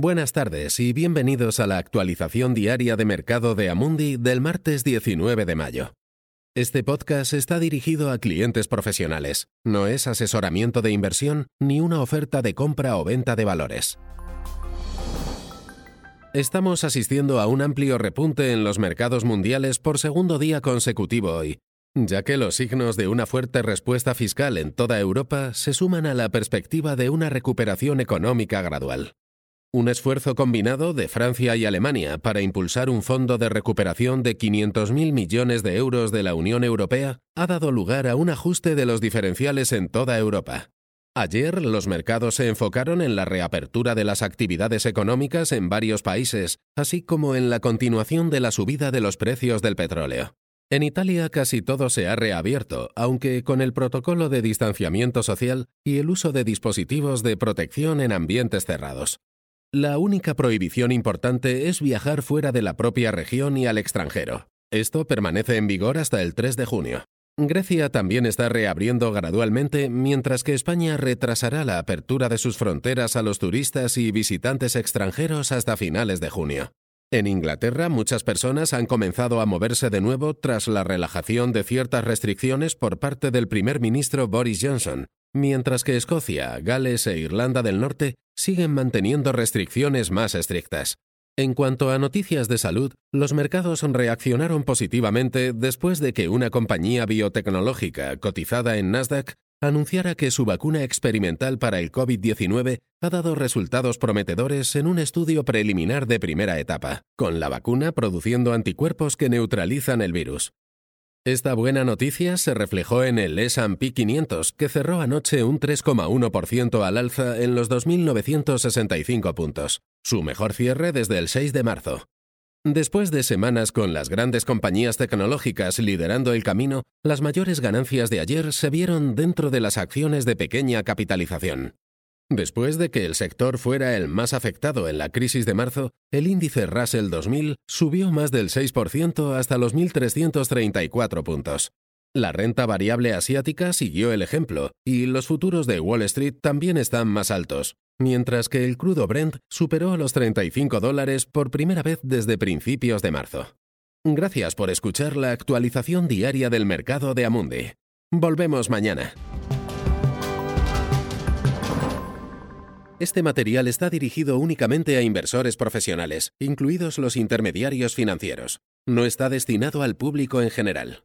Buenas tardes y bienvenidos a la actualización diaria de mercado de Amundi del martes 19 de mayo. Este podcast está dirigido a clientes profesionales, no es asesoramiento de inversión ni una oferta de compra o venta de valores. Estamos asistiendo a un amplio repunte en los mercados mundiales por segundo día consecutivo hoy, ya que los signos de una fuerte respuesta fiscal en toda Europa se suman a la perspectiva de una recuperación económica gradual. Un esfuerzo combinado de Francia y Alemania para impulsar un fondo de recuperación de 500.000 millones de euros de la Unión Europea ha dado lugar a un ajuste de los diferenciales en toda Europa. Ayer los mercados se enfocaron en la reapertura de las actividades económicas en varios países, así como en la continuación de la subida de los precios del petróleo. En Italia casi todo se ha reabierto, aunque con el protocolo de distanciamiento social y el uso de dispositivos de protección en ambientes cerrados. La única prohibición importante es viajar fuera de la propia región y al extranjero. Esto permanece en vigor hasta el 3 de junio. Grecia también está reabriendo gradualmente, mientras que España retrasará la apertura de sus fronteras a los turistas y visitantes extranjeros hasta finales de junio. En Inglaterra, muchas personas han comenzado a moverse de nuevo tras la relajación de ciertas restricciones por parte del primer ministro Boris Johnson, mientras que Escocia, Gales e Irlanda del Norte siguen manteniendo restricciones más estrictas. En cuanto a noticias de salud, los mercados reaccionaron positivamente después de que una compañía biotecnológica cotizada en Nasdaq anunciara que su vacuna experimental para el COVID-19 ha dado resultados prometedores en un estudio preliminar de primera etapa, con la vacuna produciendo anticuerpos que neutralizan el virus. Esta buena noticia se reflejó en el S&P 500, que cerró anoche un 3,1% al alza en los 2.965 puntos, su mejor cierre desde el 6 de marzo. Después de semanas con las grandes compañías tecnológicas liderando el camino, las mayores ganancias de ayer se vieron dentro de las acciones de pequeña capitalización. Después de que el sector fuera el más afectado en la crisis de marzo, el índice Russell 2000 subió más del 6% hasta los 1.334 puntos. La renta variable asiática siguió el ejemplo y los futuros de Wall Street también están más altos, mientras que el crudo Brent superó los 35 dólares por primera vez desde principios de marzo. Gracias por escuchar la actualización diaria del mercado de Amundi. Volvemos mañana. Este material está dirigido únicamente a inversores profesionales, incluidos los intermediarios financieros. No está destinado al público en general.